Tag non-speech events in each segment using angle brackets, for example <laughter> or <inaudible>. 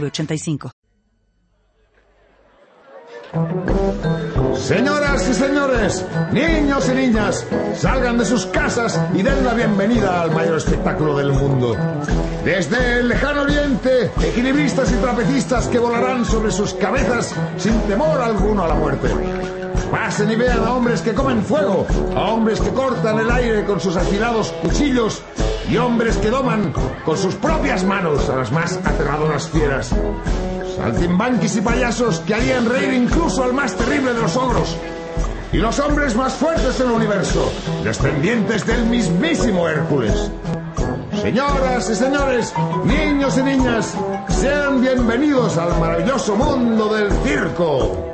906985. Señoras y señores, niños y niñas, salgan de sus casas y den la bienvenida al mayor espectáculo del mundo. Desde el lejano oriente, equilibristas y trapecistas que volarán sobre sus cabezas sin temor alguno a la muerte. Pasen y vean a hombres que comen fuego, a hombres que cortan el aire con sus afilados cuchillos y hombres que doman con sus propias manos a las más aterradoras fieras. Saltimbanquis y payasos que harían reír incluso al más terrible de los ogros. Y los hombres más fuertes del universo, descendientes del mismísimo Hércules. Señoras y señores, niños y niñas, sean bienvenidos al maravilloso mundo del circo.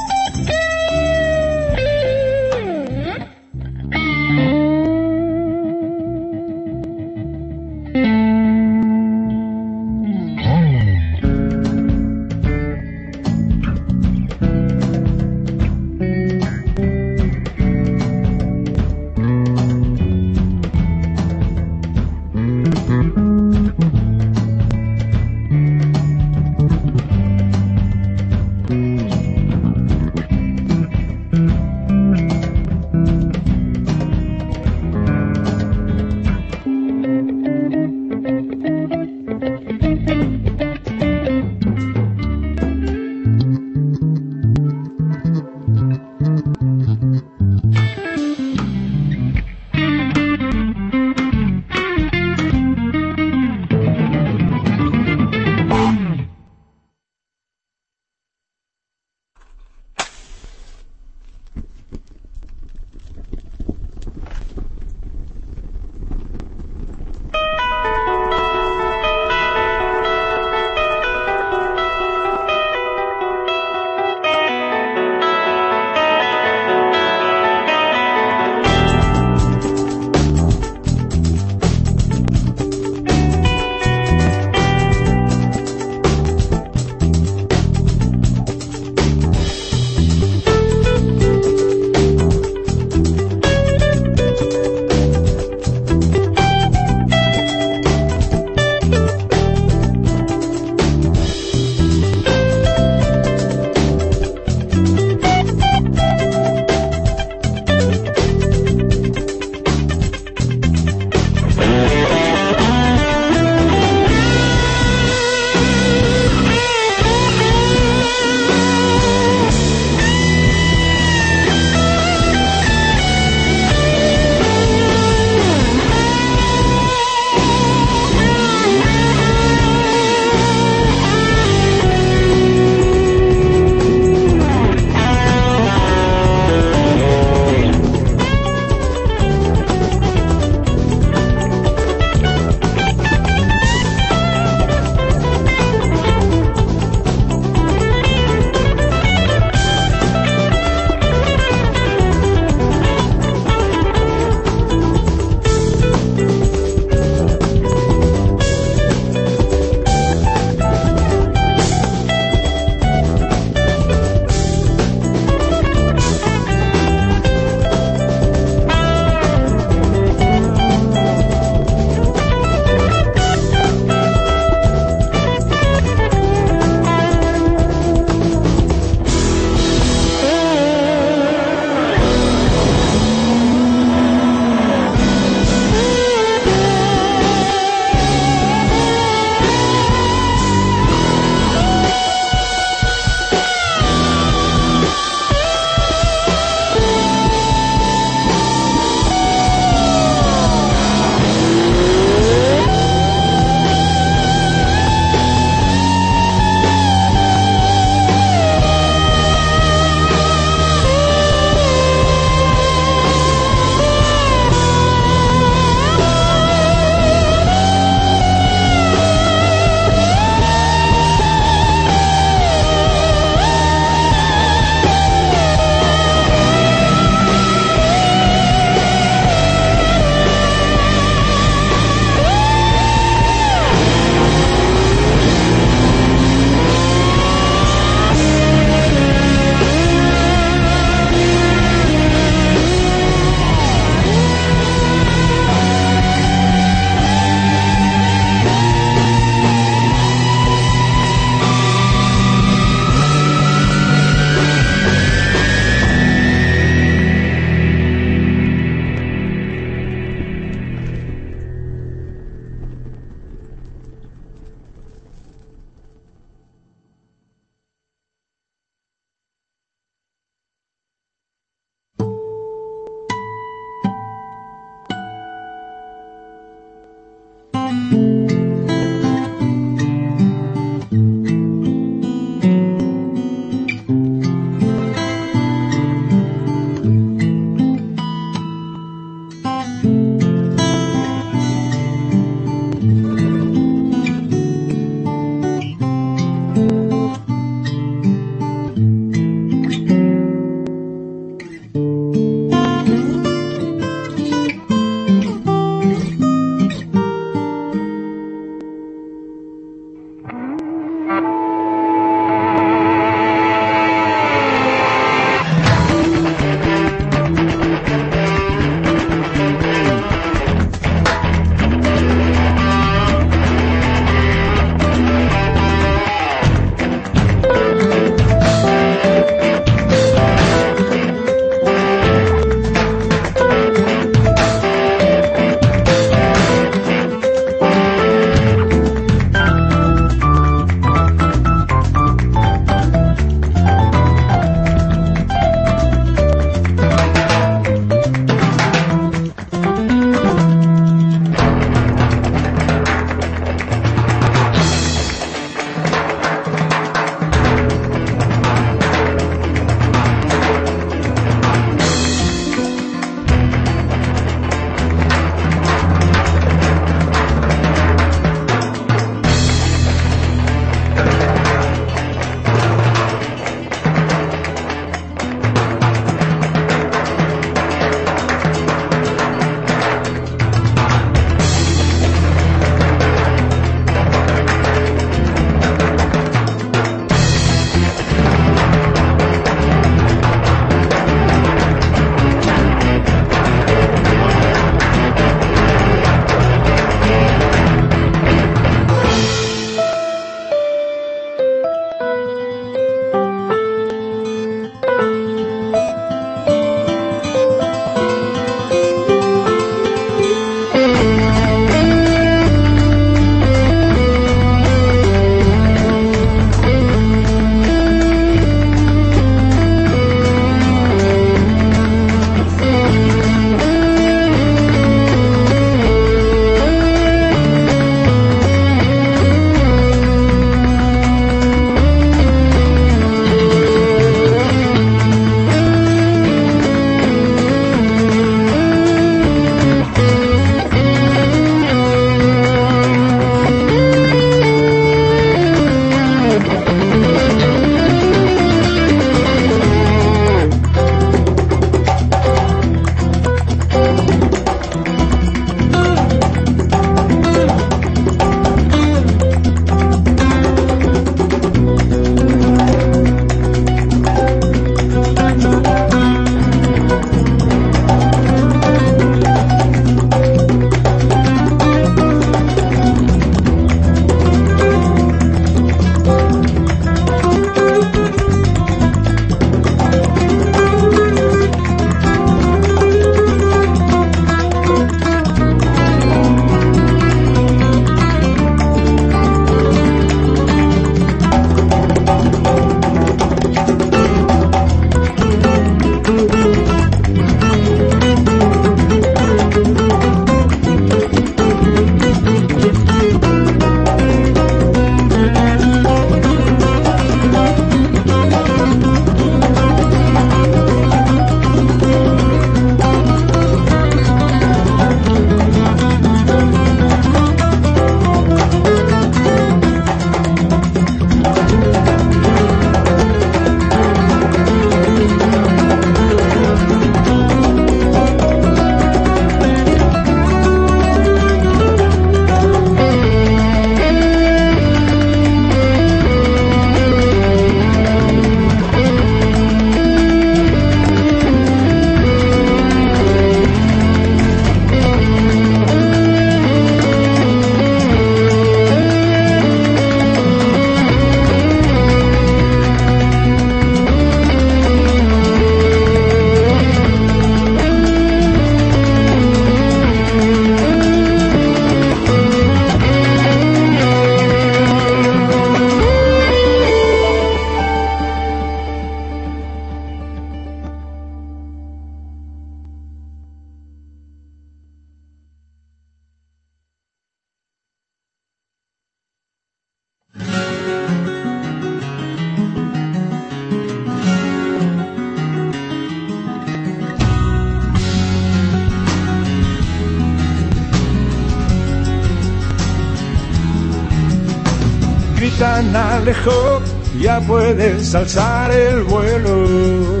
Puedes alzar el vuelo.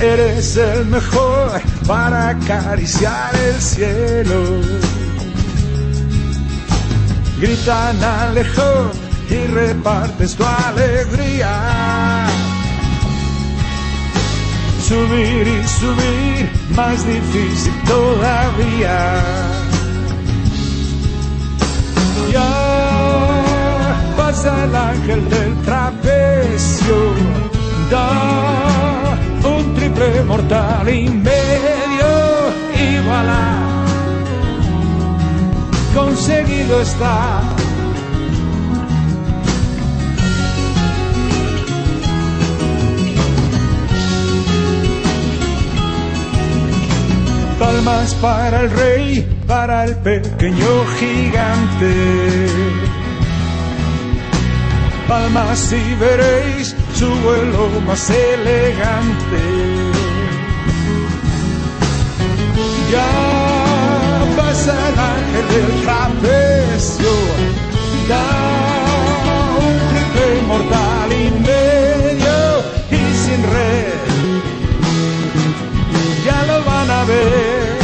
Eres el mejor para acariciar el cielo. Gritan Alejo y repartes tu alegría. Subir y subir, más difícil todavía. Ángel del trapecio, da un triple mortal y medio igual conseguido está. Palmas para el rey, para el pequeño gigante. Palmas y veréis su vuelo más elegante. Ya pasa el ángel del trapecio, da un triple mortal y medio y sin red. Ya lo van a ver.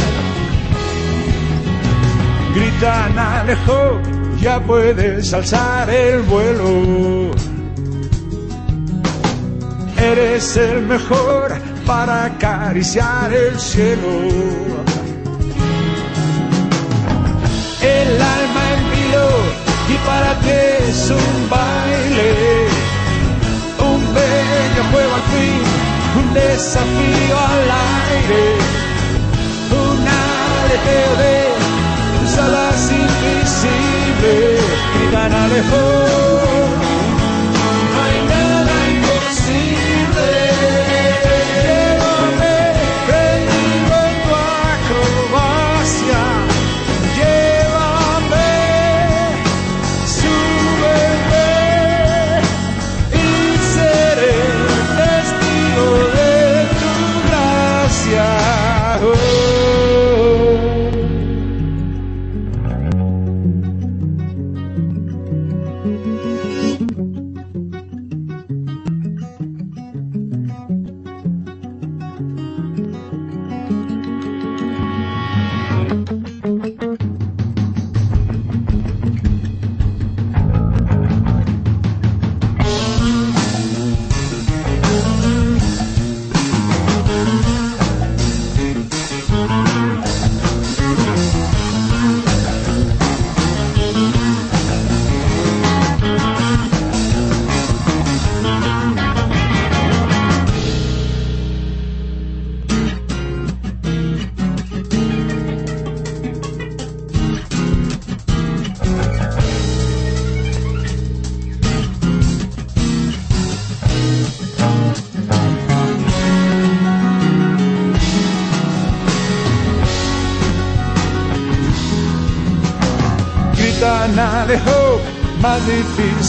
Gritan Alejo, puedes alzar el vuelo. Eres el mejor para acariciar el cielo. El alma en vilo y para ti es un baile. Un bello juego al fin, un desafío al aire. Un aleteo de tus alas invisibles. Gritan Alejo. No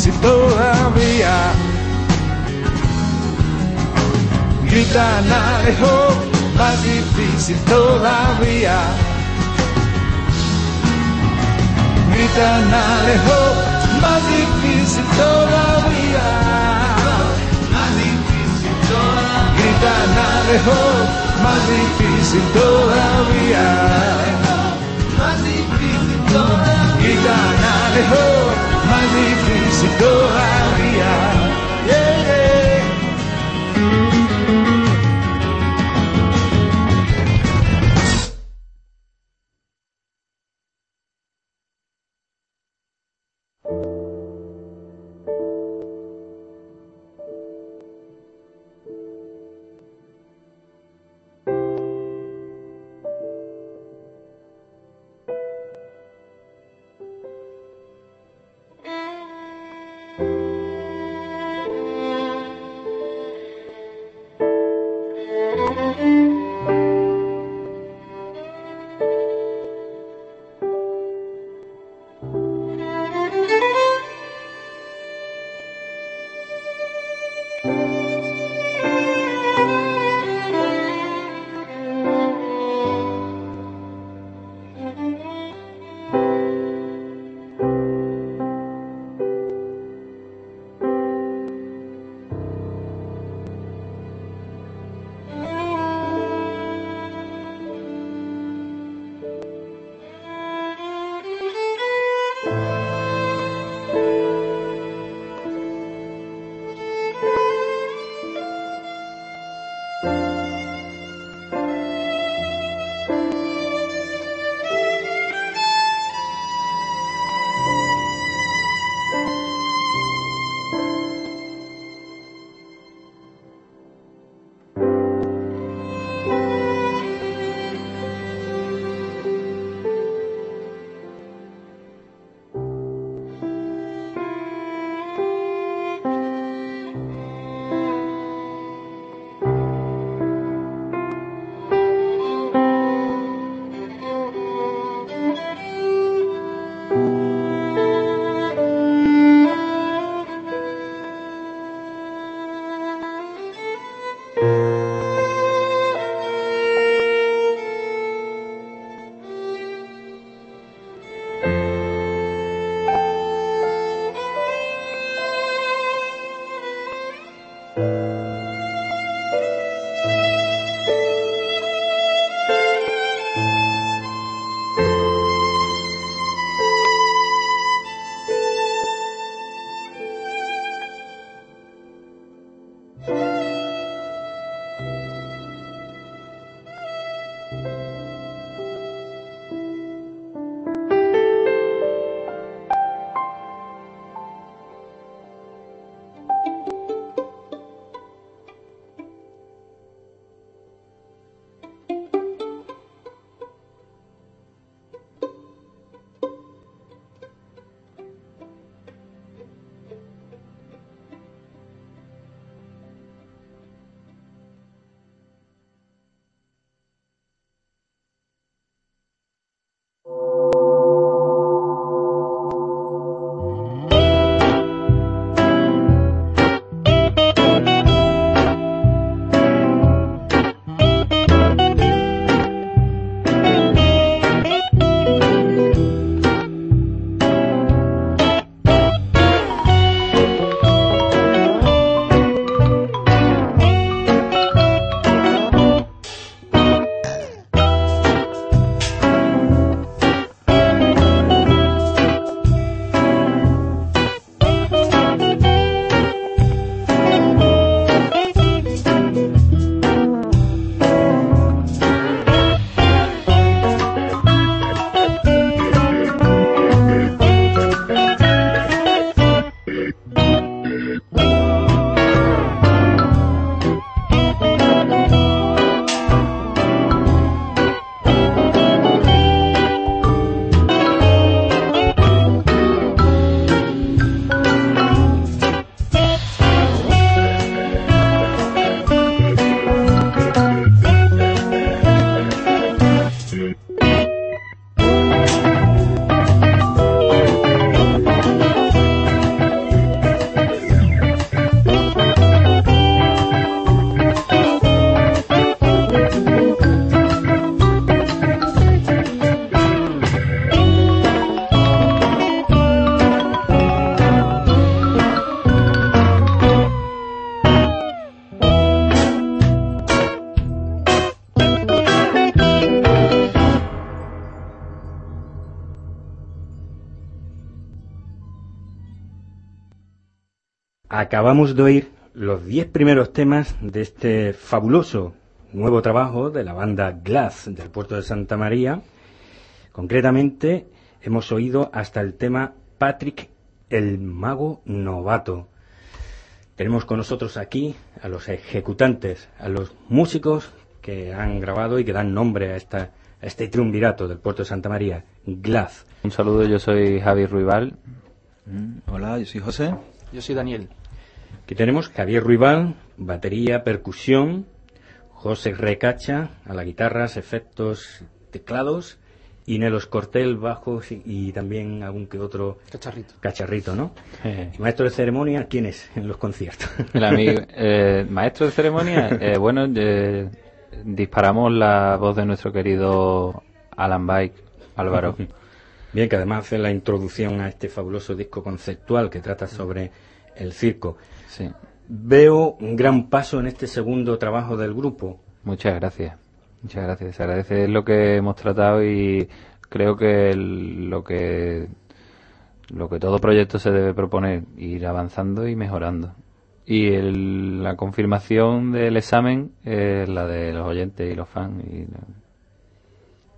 difícil todavía. Gritan Alejo, más difícil todavía. Gritan Alejo, más difícil todavía. Más difícil todavía. Gritan Alejo, más difícil todavía. Más difícil todavía. Gritan Alejo, más difícil todavía. Acabamos de oír los diez primeros temas de este fabuloso nuevo trabajo de la banda Glass del puerto de Santa María. Concretamente, hemos oído hasta el tema Patrick el Mago Novato. Tenemos con nosotros aquí a los ejecutantes, a los músicos que han grabado y que dan nombre a, esta, a este triunvirato del puerto de Santa María, Glass. Un saludo, yo soy Javi Ruibal. Mm, hola, yo soy José. Yo soy Daniel. Aquí tenemos Javier Ruibal, batería, percusión, José Recacha a la guitarras, efectos, teclados, y Nelos Cortel, bajos y, también algún que otro cacharrito, cacharrito ¿no? Eh. ¿Y maestro de ceremonia quién es en los conciertos? El amigo, <laughs> eh, maestro de ceremonia, eh, bueno, disparamos la voz de nuestro querido Alan Bike, Álvaro. <laughs> Bien, que además hace la introducción a este fabuloso disco conceptual que trata sobre el circo. Sí. Veo un gran paso en este segundo trabajo del grupo. Muchas gracias. Muchas gracias. Se agradece lo que hemos tratado y creo que lo que lo que todo proyecto se debe proponer, ir avanzando y mejorando. Y la confirmación del examen es la de los oyentes y los fans. Y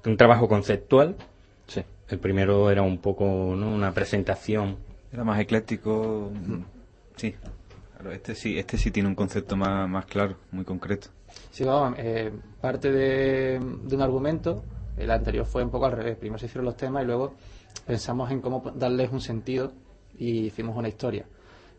Un trabajo conceptual. Sí. El primero era un poco una presentación. Era más ecléctico. Sí. Este sí, este sí tiene un concepto más, más claro, muy concreto. Sí, vamos, eh, parte de, un argumento, el anterior fue un poco al revés. Primero se hicieron los temas y luego pensamos en cómo darles un sentido y hicimos una historia.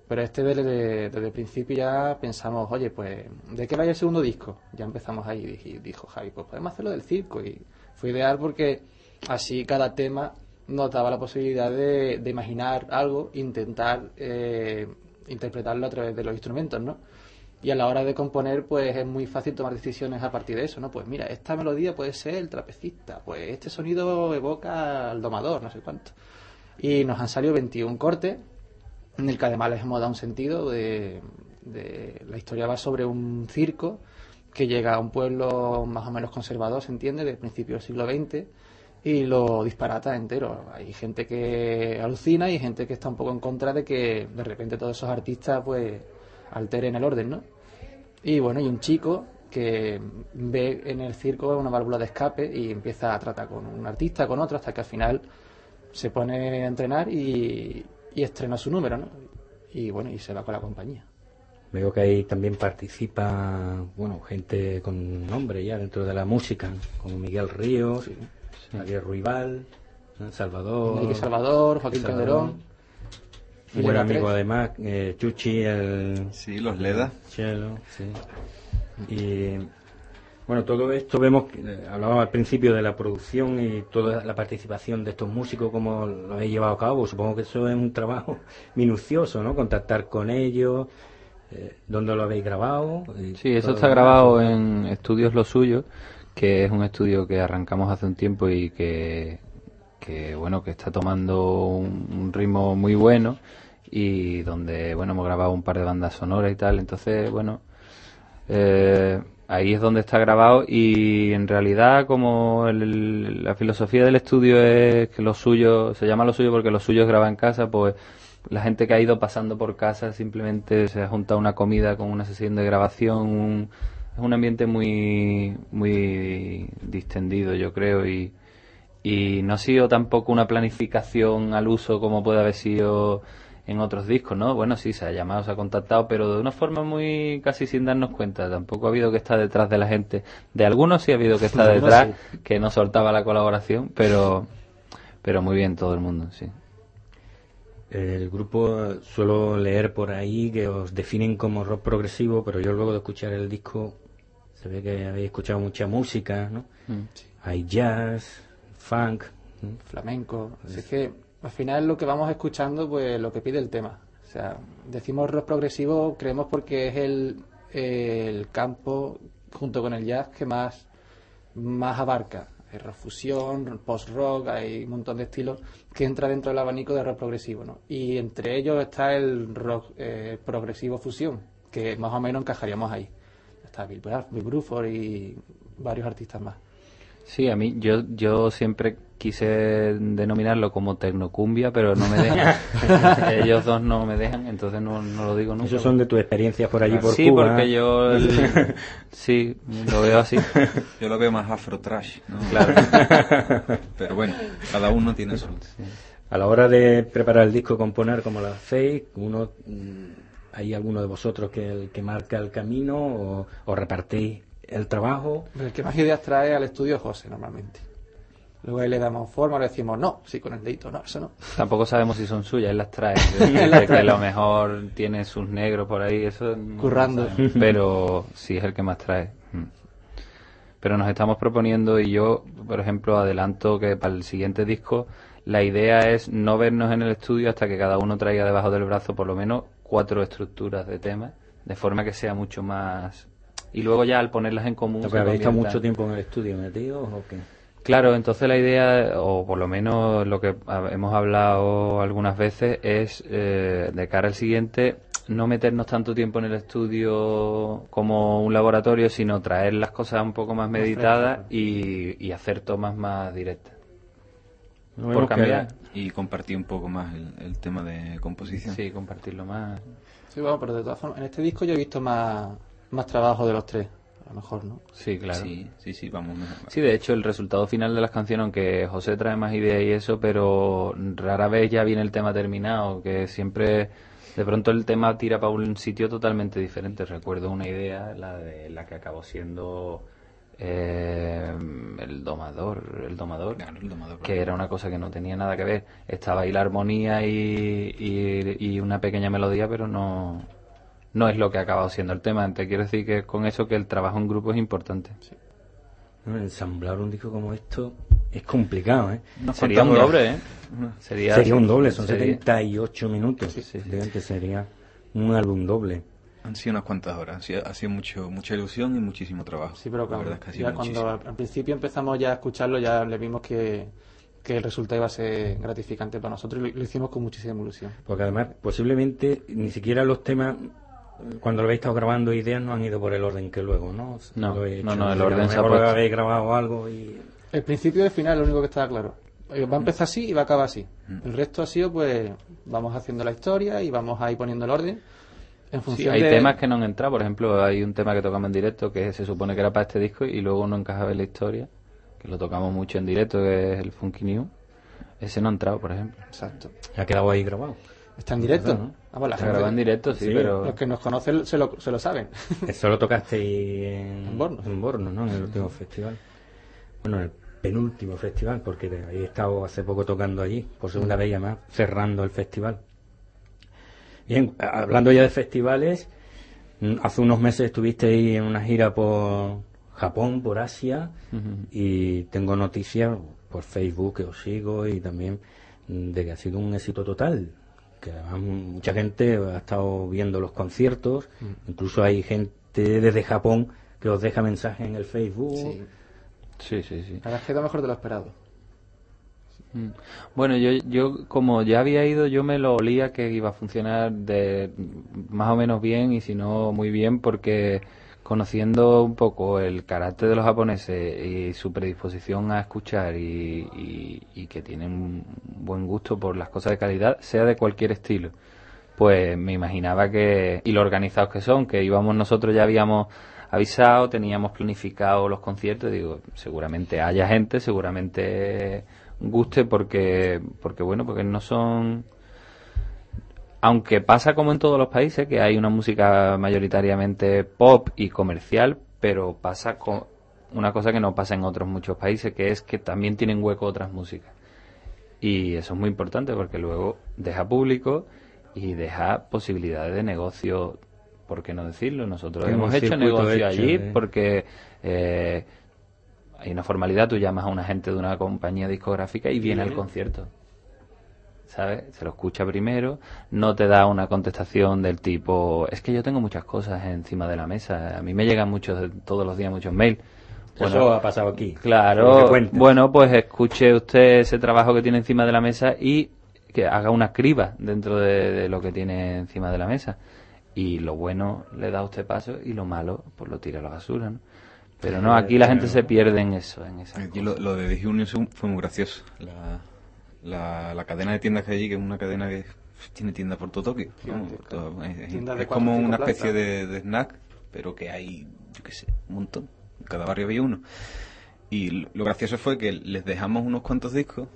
Pero este desde, el principio ya pensamos, oye, pues, ¿de qué vaya el segundo disco? Ya empezamos ahí y dijo Javi, pues podemos hacerlo del circo. Y fue ideal porque así cada tema nos daba la posibilidad de, imaginar algo, intentar eh, interpretarlo a través de los instrumentos, ¿no? Y a la hora de componer, pues es muy fácil tomar decisiones a partir de eso, ¿no? Pues mira, esta melodía puede ser el trapecista, pues este sonido evoca al domador, no sé cuánto. Y nos han salido 21 cortes, en el que además les hemos dado un sentido de, La historia va sobre un circo que llega a un pueblo más o menos conservador, se entiende, del principio del siglo XX, y lo disparata entero. Hay gente que alucina y gente que está un poco en contra de que de repente todos esos artistas, pues alteren el orden, ¿no? Y bueno, hay un chico que ve en el circo una válvula de escape y empieza a tratar con un artista, con otro, hasta que al final se pone a entrenar y, estrena su número, ¿no? Y bueno, y se va con la compañía. Veo que ahí también participa, bueno, gente con nombre ya dentro de la música, como Miguel Ríos, Javier Ruibal, Salvador. Enrique Salvador, Joaquín Calderón. Un buen amigo además, eh, Chuchi, el... Sí, los Leda. Chelo, sí. Y bueno, todo esto vemos, eh, hablábamos al principio de la producción y toda la participación de estos músicos, cómo lo habéis llevado a cabo. Supongo que eso es un trabajo <laughs> minucioso, ¿no? Contactar con ellos, eh, dónde lo habéis grabado. Sí, eso está grabado en Estudios Lo Suyo, que es un estudio que arrancamos hace un tiempo y que, bueno, que está tomando un ritmo muy bueno y donde, bueno, hemos grabado un par de bandas sonoras y tal. Entonces, bueno, eh, ahí es donde está grabado y en realidad como la filosofía del estudio es que lo suyo, se llama lo suyo porque lo suyo es en casa, pues la gente que ha ido pasando por casa simplemente se ha juntado una comida con una sesión de grabación, es un ambiente muy, muy distendido yo creo y, y no ha sido tampoco una planificación al uso como puede haber sido en otros discos, ¿no? Bueno, sí, se ha llamado, se ha contactado, pero de una forma muy casi sin darnos cuenta. Tampoco ha habido que estar detrás de la gente. De algunos sí ha habido que estar <laughs> detrás, que no soltaba la colaboración, pero, pero muy bien todo el mundo, sí. El grupo suelo leer por ahí que os definen como rock progresivo, pero yo luego de escuchar el disco se ve que habéis escuchado mucha música, ¿no? Mm. Hay jazz, funk, flamenco. Así que al final lo que vamos escuchando, pues lo que pide el tema. O sea, decimos rock progresivo, creemos porque es el, el campo, junto con el jazz, que más, más abarca. Hay rock fusión, post-rock, hay un montón de estilos que entra dentro del abanico de rock progresivo. ¿no? Y entre ellos está el rock eh, progresivo fusión, que más o menos encajaríamos ahí. Está Bill, Bruford y varios artistas más. Sí, a mí, yo, yo siempre quise denominarlo como tecnocumbia, pero no me dejan. <laughs> Ellos dos no me dejan, entonces no, no lo digo nunca. Esos son de tus experiencias por allí por sí, Cuba. porque yo el- <laughs> sí, lo veo así. Yo lo veo más afro trash, ¿no? Claro. <laughs> Pero bueno, cada uno tiene su... A la hora de preparar el disco, componer como la fake, uno, mm, ¿hay alguno de vosotros que el que marca el camino o, o repartís el trabajo? El que más ideas trae al estudio es José, normalmente. Luego ahí le damos forma, le decimos, no, sí, con el dedito, no, eso no. Tampoco sabemos si son suyas, él las trae. <laughs> Que a lo mejor tiene sus negros por ahí, eso. no Currando. Pero sí es el que más trae. Mm. Pero nos estamos proponiendo, y yo, por ejemplo, adelanto que para el siguiente disco, la idea es no vernos en el estudio hasta que cada uno traiga debajo del brazo por lo menos cuatro estructuras de temas, de forma que sea mucho más. Y luego ya al ponerlas en común. ¿Porque se habéis estado mucho tiempo en el estudio metidos o qué? Claro, entonces la idea, o por lo menos lo que hemos hablado algunas veces, es eh, de cara al siguiente, no meternos tanto tiempo en el estudio como un laboratorio, sino traer las cosas un poco más meditadas y, y hacer tomas más directas. No Por cambiar. Y compartir un poco más el, el tema de composición. Sí, compartirlo más. Sí, bueno, pero de todas formas, en este disco yo he visto más, más trabajo de los tres, a lo mejor, ¿no? Sí, claro. Sí, sí, sí, vamos. mejor. Sí, de hecho, el resultado final de las canciones, aunque José trae más ideas y eso, pero rara vez ya viene el tema terminado, que siempre, de pronto el tema tira para un sitio totalmente diferente. Recuerdo una idea, la de la que acabó siendo eh, el domador, el domador, Claro, el domador. que era una cosa que no tenía nada que ver. Estaba ahí la armonía y, y, y una pequeña melodía, pero no, no es lo que ha acabado siendo el tema. Te quiero decir que con eso que el trabajo en grupo es importante. No, Ensamblar un disco como esto es complicado, ¿eh? Sería un doble, ¿eh? Sería, Sería un doble, son sería- 78 minutos. Sí, sí. Sería un álbum doble. Han sido unas cuantas horas. Ha sido, ha sido mucho, mucha ilusión y muchísimo trabajo. Sí, pero La claro, verdad es que ha sido ya cuando muchísimo. al, al principio empezamos ya a escucharlo, ya le vimos que, que el resultado iba a ser gratificante para nosotros y lo, lo hicimos con muchísima ilusión. Porque además, posiblemente, ni siquiera los temas, cuando lo habéis estado grabando, ideas no han ido por el orden que luego, ¿no? No, Lo he no, hecho. no, el orden se ha puesto. habéis grabado algo y... El principio y el final, lo único que estaba claro. Eh, Va a empezar así y va a acabar así. Mm. El resto ha sido, pues, vamos haciendo la historia y vamos ahí poniendo el orden en Sí, función hay de... temas que no han entrado, por ejemplo, hay un tema que tocamos en directo que se supone que era para este disco y luego no encajaba en la historia, que lo tocamos mucho en directo, que es el Funky New. Ese no ha entrado, por ejemplo. Exacto. Ha quedado ahí grabado. Está en directo. ¿no? Vamos, la Se gente- grabó en directo, sí, Sí, pero... Los que nos conocen se lo, se lo saben. <laughs> Eso lo tocasteis en, <laughs> En Bornos. en Bornos, ¿no? En el último festival. Bueno, en el penúltimo festival, porque he estado hace poco tocando allí, por segunda vez y además, cerrando el festival. Bien, hablando ya de festivales, mm, hace unos meses estuvisteis en una gira por Japón, por Asia, y tengo noticias por Facebook que os sigo y también mm, de que ha sido un éxito total. Que además mucha gente ha estado viendo los conciertos, incluso hay gente desde Japón que os deja mensajes en el Facebook. Sí. Sí, sí, sí. Que da mejor de lo esperado. Mm. Bueno, yo, yo como ya había ido, yo me lo olía que iba a funcionar de más o menos bien y si no muy bien porque conociendo un poco el carácter de los japoneses y su predisposición a escuchar y, y- que tienen un buen gusto por las cosas de calidad, sea de cualquier estilo, pues me imaginaba que, y lo organizados que son, que íbamos nosotros ya habíamos avisado, teníamos planificado los conciertos, digo, seguramente haya gente, seguramente guste porque, porque bueno, porque no son, aunque pasa como en todos los países, que hay una música mayoritariamente pop y comercial, pero pasa con una cosa que no pasa en otros muchos países, que es que también tienen hueco otras músicas. Y eso es muy importante porque luego deja público y deja posibilidades de negocio, ¿por qué no decirlo? Nosotros hemos hecho negocio hecho, allí ¿eh? porque eh, hay una formalidad, tú llamas a una gente de una compañía discográfica y viene al concierto. ¿Sabes? Se lo escucha primero, no te da una contestación del tipo, es que yo tengo muchas cosas encima de la mesa, a mí me llegan muchos, todos los días muchos mails. Eso ha pasado aquí. Claro, bueno, pues escuche usted ese trabajo que tiene encima de la mesa y que haga una criba dentro de, de lo que tiene encima de la mesa. Y lo bueno le da a usted paso y lo malo pues lo tira a la basura, ¿no? Pero no, aquí la gente se pierde en eso. En esa Aquí lo, lo de The Union fue muy gracioso. La, la, la cadena de tiendas que hay allí, que es una cadena que tiene tiendas por todo Tokio. todo- es como una especie de, de snack, pero que hay, yo qué sé, un montón. En cada barrio había uno. Y lo- gracioso fue que les dejamos unos cuantos discos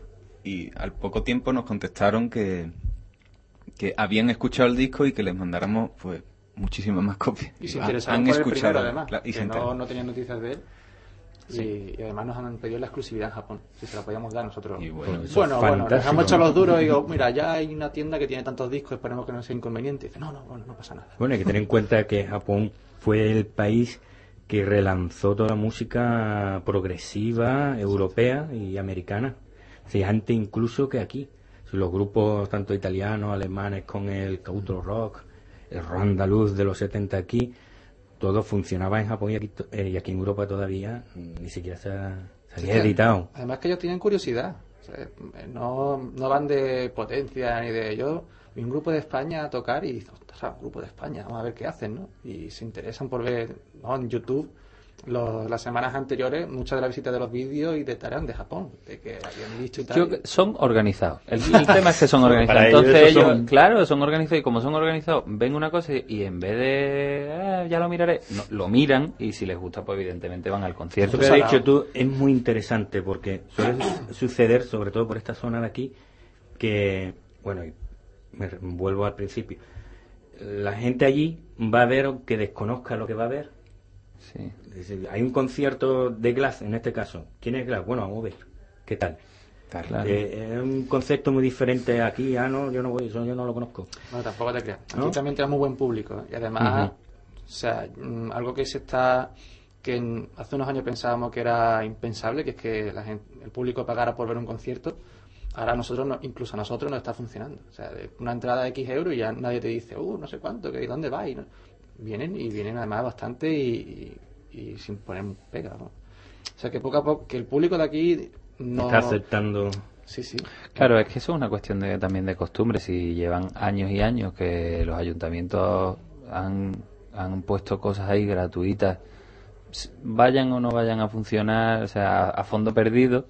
y al poco tiempo nos contestaron que, que habían escuchado el disco y que les mandáramos pues muchísimas más copias. Y se Han- interesaron han por el escuchado, primero, además, claro, y se no, no tenían noticias de él. Y, y además nos han pedido la exclusividad en Japón, si se la podíamos dar nosotros. Y bueno, bueno, bueno, nos hemos hecho los duros y digo, mira, ya hay una tienda que tiene tantos discos, esperemos que no sea inconveniente. Y dice, no, no, bueno, no pasa nada. Bueno, hay que tener en cuenta que Japón fue el país que relanzó toda la música progresiva, europea y americana. Sí, antes incluso que aquí. Si Los grupos tanto italianos, alemanes con el country rock, el rock andaluz de los 70 aquí, todo funcionaba en Japón y aquí, eh, y aquí en Europa todavía mm, ni siquiera se, ha- se había editado. Además que ellos tienen curiosidad. O sea, eh, no, no van de potencia ni de yo. Vi un grupo de España a tocar y ostras, un grupo de España, vamos a ver qué hacen, ¿no? Y se interesan por ver ¿no? en YouTube los- las semanas anteriores muchas de las visitas de los vídeos y de Tarán de Japón, de que habían visto y tal. Yo- son organizados. El, <laughs> el tema es que son organizados. Ellos Entonces ellos, son- claro, son organizados y como son organizados, ven una cosa y, y en vez de "Eh, ya lo miraré, no, lo miran y si les gusta, pues evidentemente van al concierto. Eso que has dicho tú es muy interesante porque suele suceder, sobre todo por esta zona de aquí, que, bueno, y me vuelvo al principio, la gente allí va a ver aunque desconozca lo que va a ver. Sí. Decir, hay un concierto de Glass en este caso. ¿Quién es Glass? Bueno, vamos a ver. ¿Qué tal? Claro. Eh, es un concepto muy diferente aquí. Ah, no, yo no voy, eso yo no lo conozco. No, tampoco te creas. Aquí ¿No? también tenemos muy buen público. Y además, o sea, mm, algo que se está. que en- hace unos años pensábamos que era impensable, que es que la gente, el público pagara por ver un concierto. Ahora nosotros, no- incluso a nosotros, nos está funcionando. O sea, una entrada de X euros y ya nadie te dice, uh, no sé cuánto, que dónde va. Y no- Vienen y vienen además bastante y, y- y sin poner pega. ¿no? O sea, que poco a poco, que el público de aquí no. Está aceptando. Sí, sí. Claro, es que eso es una cuestión de, también de costumbre. Si llevan años y años que los ayuntamientos han, han puesto cosas ahí gratuitas, vayan o no vayan a funcionar, o sea, a, a fondo perdido,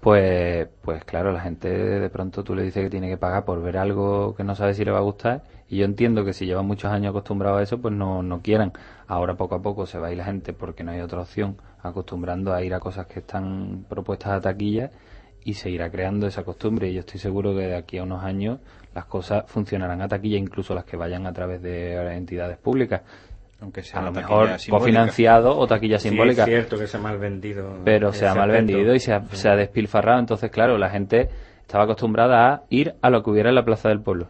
pues, pues claro, la gente de pronto tú le dices que tiene que pagar por ver algo que no sabe si le va a gustar. Y yo entiendo que si llevan muchos años acostumbrados a eso, pues no, no quieran. Ahora poco a poco se va a ir la gente porque no hay otra opción, acostumbrando a ir a cosas que están propuestas a taquilla y se irá creando esa costumbre. Y yo estoy seguro que de aquí a unos años las cosas funcionarán a taquilla, incluso las que vayan a través de entidades públicas. Aunque sea A lo mejor cofinanciado o taquilla Sí, simbólica. es cierto que se ha mal vendido. pero se ha mal aspecto. vendido y se ha, se ha despilfarrado. Entonces, claro, la gente estaba acostumbrada a ir a lo que hubiera en la plaza del pueblo.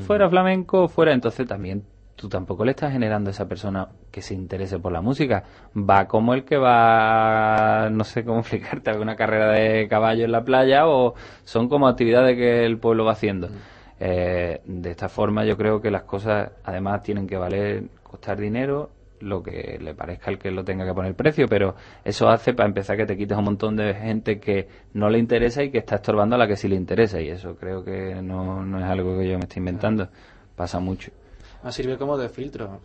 Fuera flamenco, fuera. Entonces, también tú tampoco le estás generando a esa persona que se interese por la música. Va como el que va, no sé cómo <laughs> explicarte, a una carrera de caballo en la playa o son como actividades que el pueblo va haciendo. Eh, de esta forma, yo creo que las cosas, además, tienen que valer, costar dinero, lo que le parezca al que lo tenga que poner precio, pero eso hace para empezar que te quites un montón de gente que no le interesa y que está estorbando a la que sí le interesa y eso creo que no, no es algo que yo me esté inventando, pasa mucho. Nos sirve como de filtro,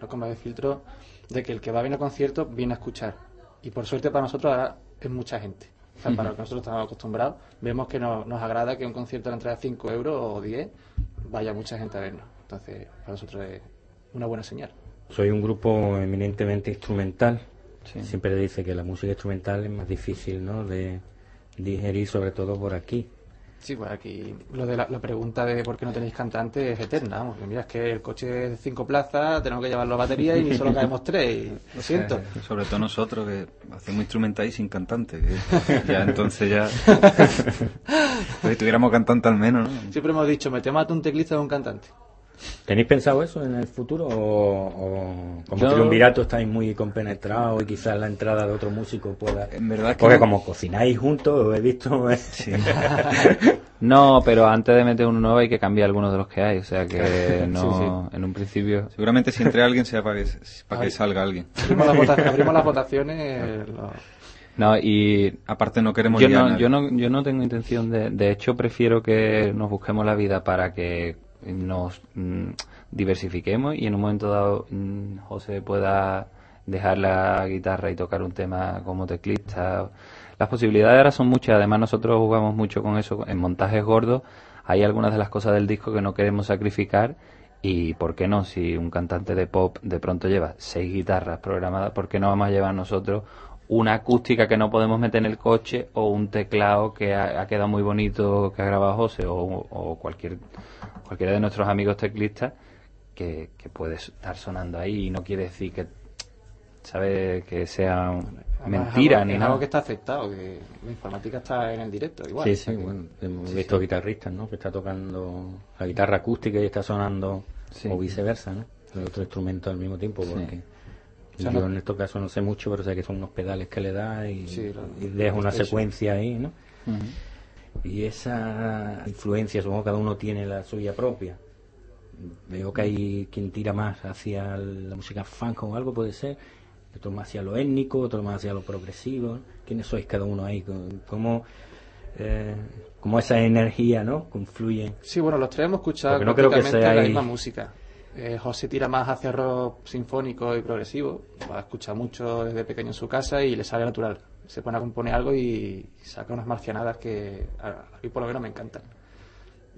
no como de filtro de que el que va a venir a conciertos viene a escuchar. Y por suerte para nosotros ahora es mucha gente. O sea, para lo que nosotros estamos acostumbrados, vemos que no- nos agrada que un concierto a la entrada de 5 euros o 10 vaya mucha gente a vernos. Entonces, para nosotros es una buena señal. Soy un grupo eminentemente instrumental. Sí. Siempre dice que la música instrumental es más difícil ¿no? de digerir, sobre todo por aquí. Sí, pues aquí lo de la, la pregunta de por qué no tenéis cantante es eterna. Vamos, que mira, es que el coche es de cinco plazas, tenemos que llevarlo a batería y solo caemos tres. y lo siento. <laughs> Sobre todo nosotros que hacemos instrumental y sin cantante. que <laughs> ya entonces ya. pues <laughs> si tuviéramos cantante al menos, ¿no? Siempre hemos dicho, metemos a un teclista de un cantante. ¿Tenéis pensado eso en el futuro? ¿O, o como Yo- triunvirato estáis muy compenetrados y quizás la entrada de otro músico pueda... En verdad es que Porque no- como cocináis juntos, os he visto... ¿eh? <laughs> No, pero antes de meter uno nuevo hay que cambiar algunos de los que hay, o sea que <laughs> no, Sí, en un principio... Seguramente si entre alguien sea para que, <laughs> para que salga alguien. Abrimos las, vota- abrimos las votaciones. lo- No, y Aparte no queremos yo no, yo no yo no tengo intención de de hecho prefiero que nos busquemos la vida para que nos mm, diversifiquemos y en un momento dado mm, José pueda dejar la guitarra y tocar un tema como teclista. Las posibilidades ahora son muchas, además nosotros jugamos mucho con eso en montajes gordos. Hay algunas de las cosas del disco que no queremos sacrificar y ¿por qué no? Si un cantante de pop de pronto lleva seis guitarras programadas, ¿por qué no vamos a llevar nosotros una acústica que no podemos meter en el coche o un teclado que ha, quedado muy bonito que ha grabado José o, cualquier cualquiera de nuestros amigos teclistas que, puede estar sonando ahí y no quiere decir que sabe que sea mentira ni es nada. algo que está aceptado, que la informática está en el directo igual. Sí, sí, bueno, hemos visto guitarristas, ¿no? Que está tocando la guitarra acústica y está sonando o viceversa, ¿no? El otro instrumento al mismo tiempo porque yo en estos casos no sé mucho, pero sé que son unos pedales que le da y, deja una secuencia ahí, ¿no? Y esa influencia, supongo que cada uno tiene la suya propia. Veo que hay quien tira más hacia la música funk o algo, puede ser, otro más hacia lo étnico, otro más hacia lo progresivo. ¿Quiénes sois cada uno ahí? ¿Cómo, eh, cómo esa energía no confluye? Sí, bueno, los tres hemos escuchado no creo que sea la misma música. Eh, José tira más hacia rock sinfónico y progresivo, va a escuchar mucho desde pequeño en su casa y le sale natural. Se pone a componer algo y saca unas marcianadas que a mí por lo menos me encantan.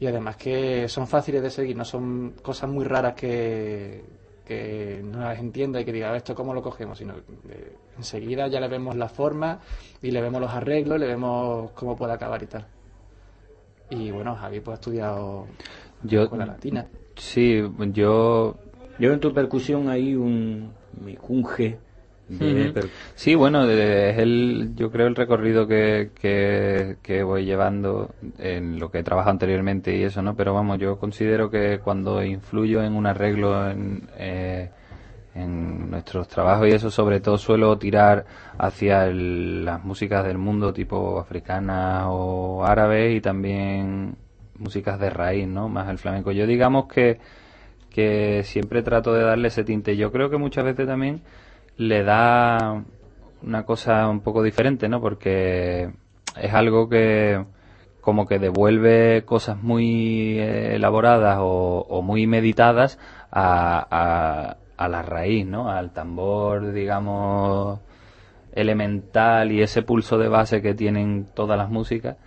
Y además que son fáciles de seguir, no son cosas muy raras que, que no las entienda y que diga, esto cómo lo cogemos, sino que enseguida ya le vemos la forma y le vemos los arreglos, le vemos cómo puede acabar y tal. Y bueno, Javi pues ha estudiado yo, con la latina. Sí, yo... Yo en tu percusión hay un... Sí, bueno, es el, yo creo el recorrido que, que, voy llevando en lo que he trabajado anteriormente y eso, ¿no? Pero vamos, yo considero que cuando influyo en un arreglo en, eh, en nuestros trabajos y eso, sobre todo suelo tirar hacia las músicas del mundo tipo africana o árabe y también músicas de raíz, ¿no? Más el flamenco. Yo digamos que, que siempre trato de darle ese tinte. Yo creo que muchas veces también le da una cosa un poco diferente, ¿no? Porque es algo que como que devuelve cosas muy eh, elaboradas o, muy meditadas a, a, la raíz, ¿no? Al tambor, digamos, elemental y ese pulso de base que tienen todas las músicas.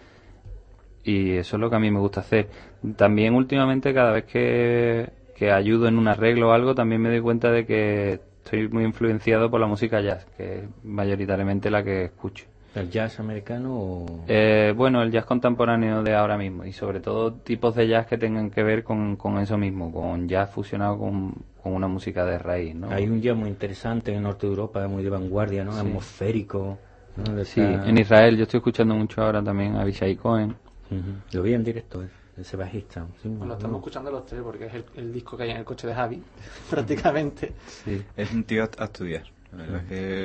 Y eso es lo que a mí me gusta hacer. También últimamente cada vez que, que ayudo en un arreglo o algo, también me doy cuenta de que estoy muy influenciado por la música jazz, que es mayoritariamente la que escucho. ¿El jazz americano o...? Eh, bueno, el jazz contemporáneo de ahora mismo y sobre todo tipos de jazz que tengan que ver con, eso mismo, con jazz fusionado con, una música de raíz, ¿no? Hay un jazz muy interesante en el norte de Europa, muy de vanguardia, ¿no? Atmosférico. Sí, en Israel yo estoy escuchando mucho ahora también a Vishai Cohen. Lo vi en directo, ese bajista. lo estamos escuchando los tres porque es el, disco que hay en el coche de Javi, <laughs> prácticamente. Sí. Es un tío a, estudiar.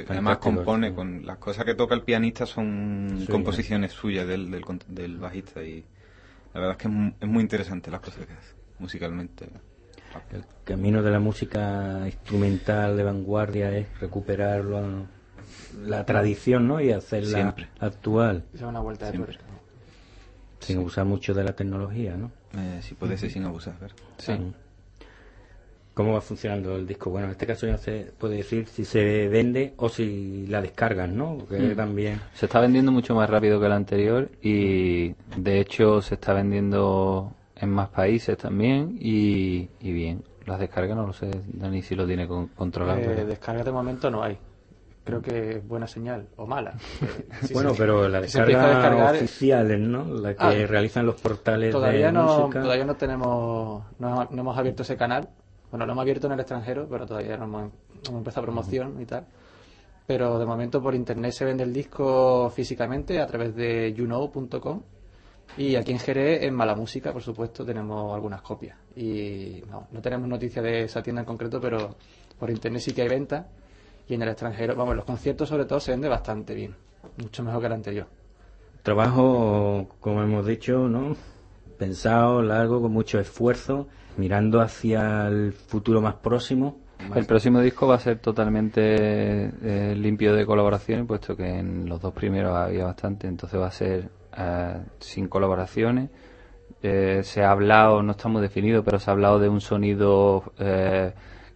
además compone con las cosas que toca el pianista son composiciones suyas del, del, bajista y la verdad es que es muy, interesante las cosas que hace musicalmente. El camino de la música instrumental de vanguardia es recuperar la tradición ¿no? y hacerla actual. Es una vuelta de tuerca. Sin abusar mucho de la tecnología, ¿no? Eh, si puede ser sin abusar, ¿verdad? Sí. ¿Cómo va funcionando el disco? Bueno, en este caso ya se puede decir si se vende o si la descargan, ¿no? Porque mm. también... Se está vendiendo mucho más rápido que el anterior y de hecho se está vendiendo en más países también y, bien. Las descargas no lo sé, ni si lo tiene controlado. Eh, descargas de momento no hay creo que es buena señal o mala. <laughs> bueno, pero la descarga oficiales, ¿no? La que ah, realizan los portales todavía de no, música. Todavía no tenemos, no, hemos abierto ese canal. Bueno, lo hemos abierto en el extranjero, pero todavía no hemos, empezado promoción y tal. Pero de momento por internet se vende el disco físicamente a través de youKnow.com y aquí en Jerez, en Mala Música, por supuesto, tenemos algunas copias. Y no, no tenemos noticia de esa tienda en concreto, pero por internet sí que hay venta y en el extranjero, vamos, los conciertos sobre todo se vende bastante bien, mucho mejor que el anterior. Trabajo, como hemos dicho, ¿no? Pensado, largo, con mucho esfuerzo, mirando hacia el futuro más próximo. El próximo disco va a ser totalmente eh, limpio de colaboraciones, puesto que en los dos primeros había bastante, entonces va a ser eh, sin colaboraciones. Eh, se ha hablado, no está muy definido, pero se ha hablado de un sonido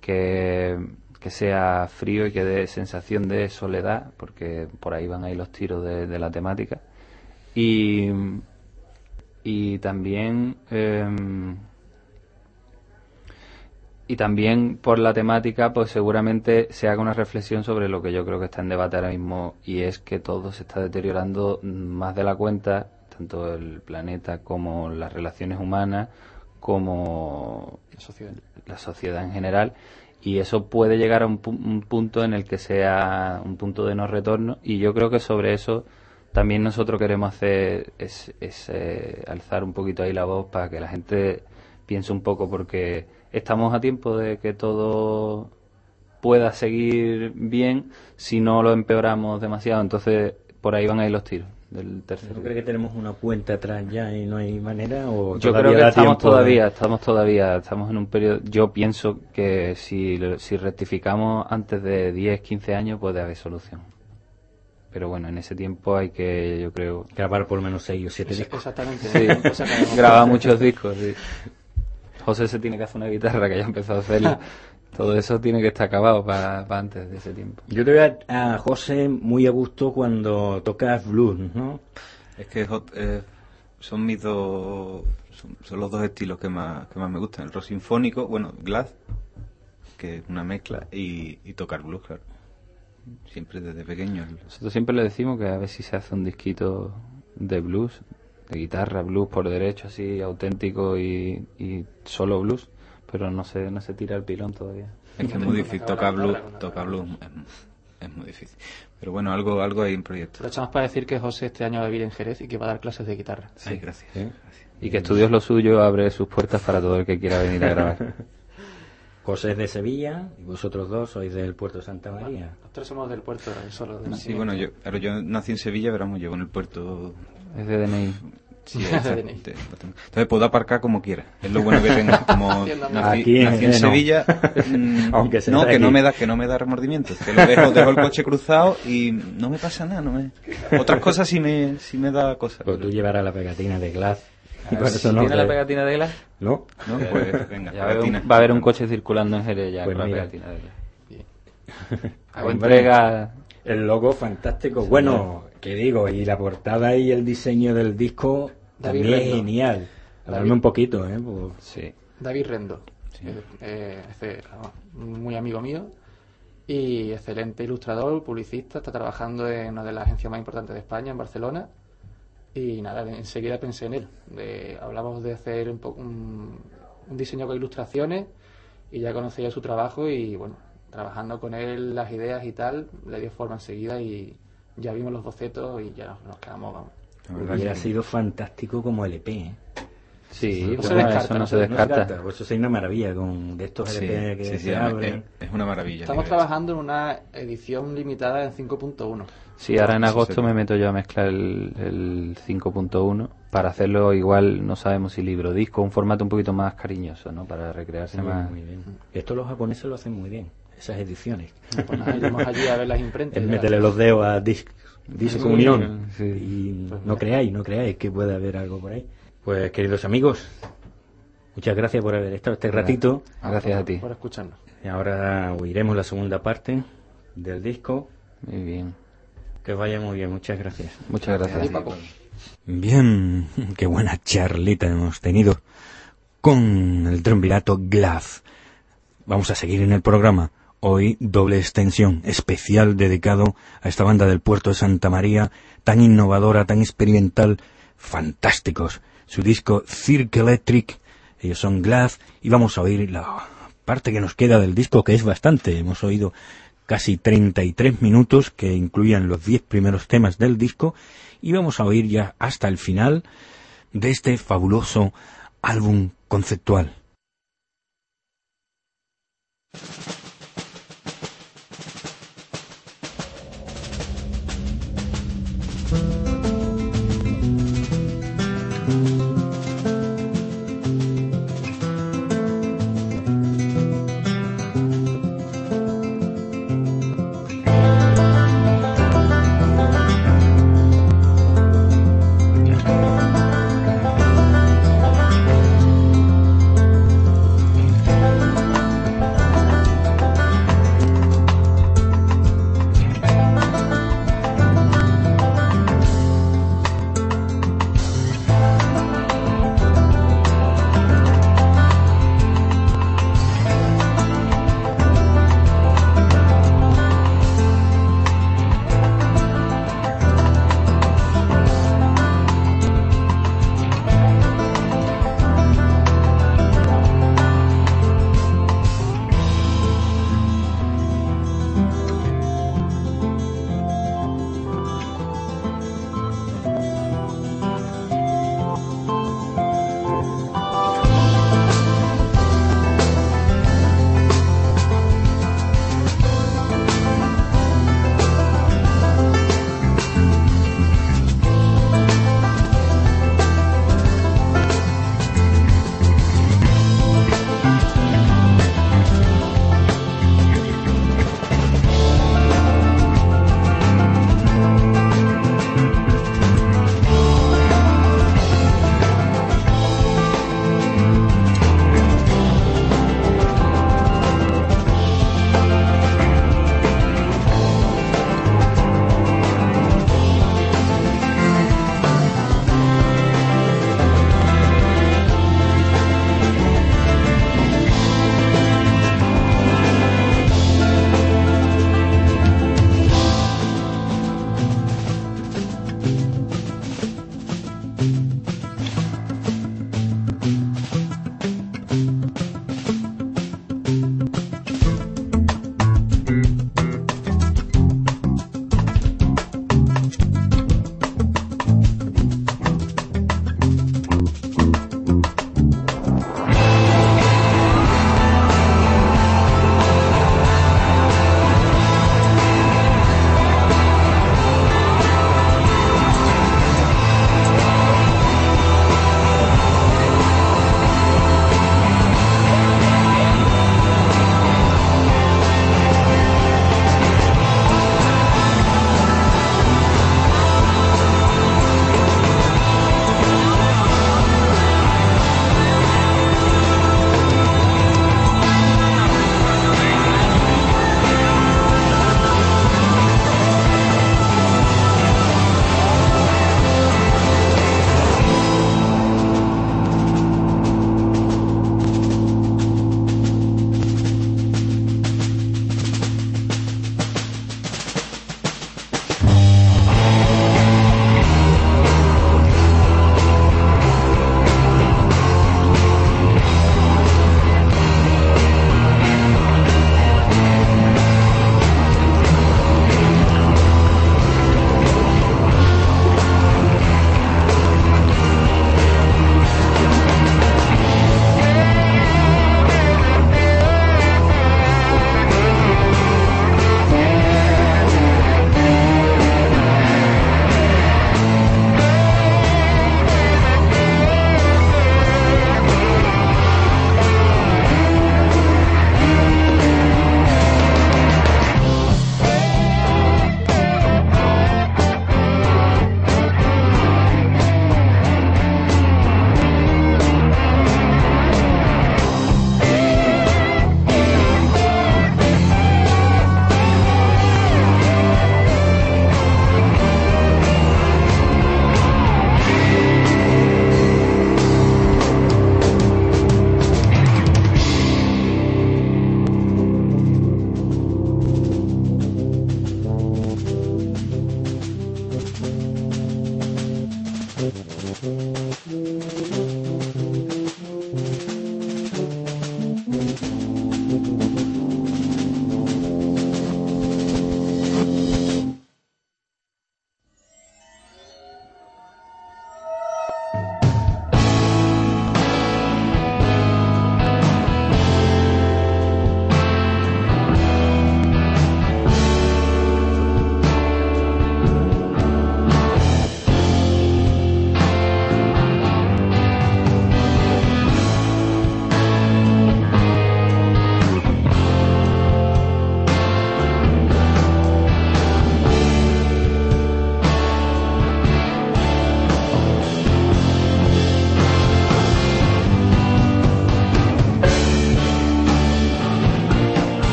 que que sea frío y que dé sensación de soledad, porque por ahí van ahí los tiros de, de la temática. Y, y también em, y también por la temática pues seguramente se haga una reflexión sobre lo que yo creo que está en debate ahora mismo y es que todo se está deteriorando más de la cuenta tanto el planeta como las relaciones humanas como La sociedad. la sociedad en general y eso puede llegar a un, pu- un punto en el que sea un punto de no retorno y yo creo que sobre eso también nosotros queremos hacer es, eh, alzar un poquito ahí la voz para que la gente piense un poco porque estamos a tiempo de que todo pueda seguir bien si no lo empeoramos demasiado. Entonces por ahí van a ir los tiros del tercero ¿No cree que tenemos una cuenta atrás ya y no hay manera? O yo creo que estamos de- todavía, estamos todavía, estamos en un periodo. Yo pienso que si, si rectificamos antes de 10, 15 años puede haber solución. Pero bueno, en ese tiempo hay que, yo creo, Grabar por lo menos 6 o 7 discos. Exactamente. sí, <laughs> grabar muchos discos. sí. José se tiene que hacer una guitarra que ya empezó a hacerla. <laughs> Todo eso tiene que estar acabado para antes de ese tiempo. Yo te veo a, a José muy a gusto cuando tocas blues, ¿no? Es que eh, son mis dos. Son, son los dos estilos que más, que más me gustan. El rock sinfónico, bueno, Glass, que es una mezcla, y, y tocar blues, claro. Siempre desde pequeño. Nosotros siempre le decimos que a ver si se hace un disquito de blues, de guitarra, blues por derecho, así auténtico y, y solo blues, pero no se, no se tira el pilón todavía. Es que es muy difícil tocar blues. Tocar blues es, es muy difícil. Pero bueno, algo, algo hay en proyecto. Aprovechamos para decir que José este año va a vivir en Jerez y que va a dar clases de guitarra. Sí, gracias. Y que Estudios Lo Suyo abre sus puertas para todo el que quiera venir a <laughs> grabar. José es de Sevilla y vosotros dos sois del puerto de Santa María. Los tres somos del puerto solo de Sí, nacimiento. bueno, yo, claro, yo nací en Sevilla, pero vamos, llevo en el puerto. Es de DNI. <laughs> Sí. Entonces puedo aparcar como quiera. Es lo bueno que tengo. <laughs> Como nací, Aquí, nací en eh, no. Sevilla, <laughs> mm, Aunque se no, que no aquí. me da, que no me da remordimientos. Que lo dejo, dejo el coche cruzado y no me pasa nada. No me... Otras cosas sí me, sí me da cosas. Pues tú llevarás la pegatina de Glass. Y por Si eso no ¿Tiene la te- pegatina de Glass? ¿No? ¿no? Pues venga, Ya va a haber un- pegatina. va a haber un coche circulando en Jerez ya Pues con mira. la pegatina de Glass. Hago Hombre, entrega... El logo fantástico. Bueno, ¿qué digo? Y la portada y el diseño del disco David Rendo. genial. Hablarme un poquito, ¿eh? Sí. David Rendo, eh, eh, este, muy amigo mío y excelente ilustrador, publicista, está trabajando en una de las agencias más importantes de España, en Barcelona. Y nada, enseguida pensé en él. De- hablamos de hacer un, po- un, un diseño con ilustraciones y ya conocía su trabajo y bueno, trabajando con él las ideas y tal, le dio forma enseguida y ya vimos los bocetos y ya nos quedamos, vamos. Hubiera que- sido fantástico como LP, ¿eh? Sí, No pues se descarta, eso no no se se descarta. Pues eso sería una maravilla con de estos Sí, LP que sí, sí, se además, abren. es, es una maravilla. Estamos trabajando en una edición limitada en 5.1. Sí, ahora en agosto me meto yo a mezclar el, el 5.1 para hacerlo igual, no sabemos si libro, disco, un formato un poquito más cariñoso, ¿no? Para recrearse Muy, más. muy bien. Esto los japoneses lo hacen muy bien, esas ediciones. Pues nada, allí a ver las imprentas. Es meterle los dedos a Disc, Disco Sí, Unión. sí. Y Pues no creáis, no creáis que puede haber algo por ahí. Pues queridos amigos, muchas gracias por haber estado este ratito. Gracias a ti. Por escucharnos. Y ahora oiremos la segunda parte del disco. Muy bien. Que vaya muy bien, muchas gracias. Muchas gracias. Paco. Bien, <laughs> qué buena charlita hemos tenido con el triunvirato Glass. Vamos a seguir en el programa. Hoy doble extensión, especial dedicado a esta banda del puerto de Santa María, tan innovadora, tan experimental, fantásticos. Su disco Cirque Electric, ellos son Glass, y vamos a oír la parte que nos queda del disco, que es bastante. Hemos oído casi 33 minutos que incluían los 10 primeros temas del disco y vamos a oír ya hasta el final de este fabuloso álbum conceptual.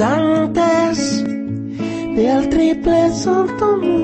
Antes del triple salto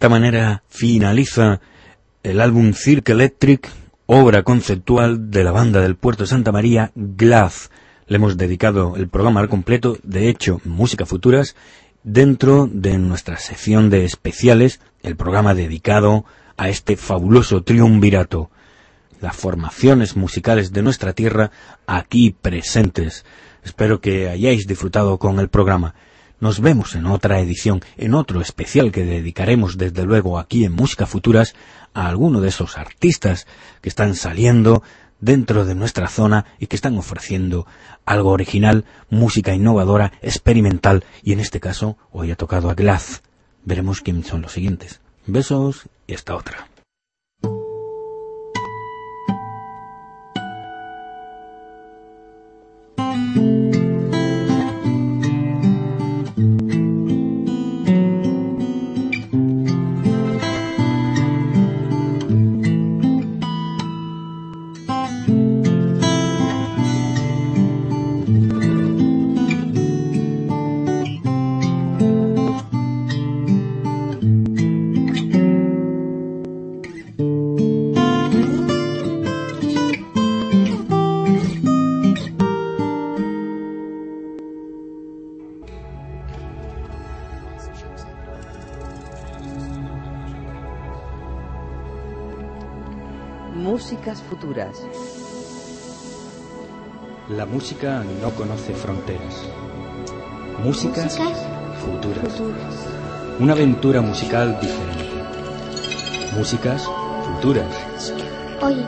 esta manera finaliza el álbum Cirque Electric, obra conceptual de la banda del Puerto de Santa María, Glass. Le hemos dedicado el programa al completo, de hecho, Música Futuras, dentro de nuestra sección de especiales, el programa dedicado a este fabuloso triunvirato. Las formaciones musicales de nuestra tierra aquí presentes. Espero que hayáis disfrutado con el programa. Nos vemos en otra edición, en otro especial que dedicaremos desde luego aquí en Música Futuras a alguno de esos artistas que están saliendo dentro de nuestra zona y que están ofreciendo algo original, música innovadora, experimental y en este caso hoy ha tocado a Glass. Veremos quiénes son los siguientes. Besos y hasta otra. Música no conoce fronteras. Músicas, futuras. Una aventura musical diferente. Músicas futuras. Oye,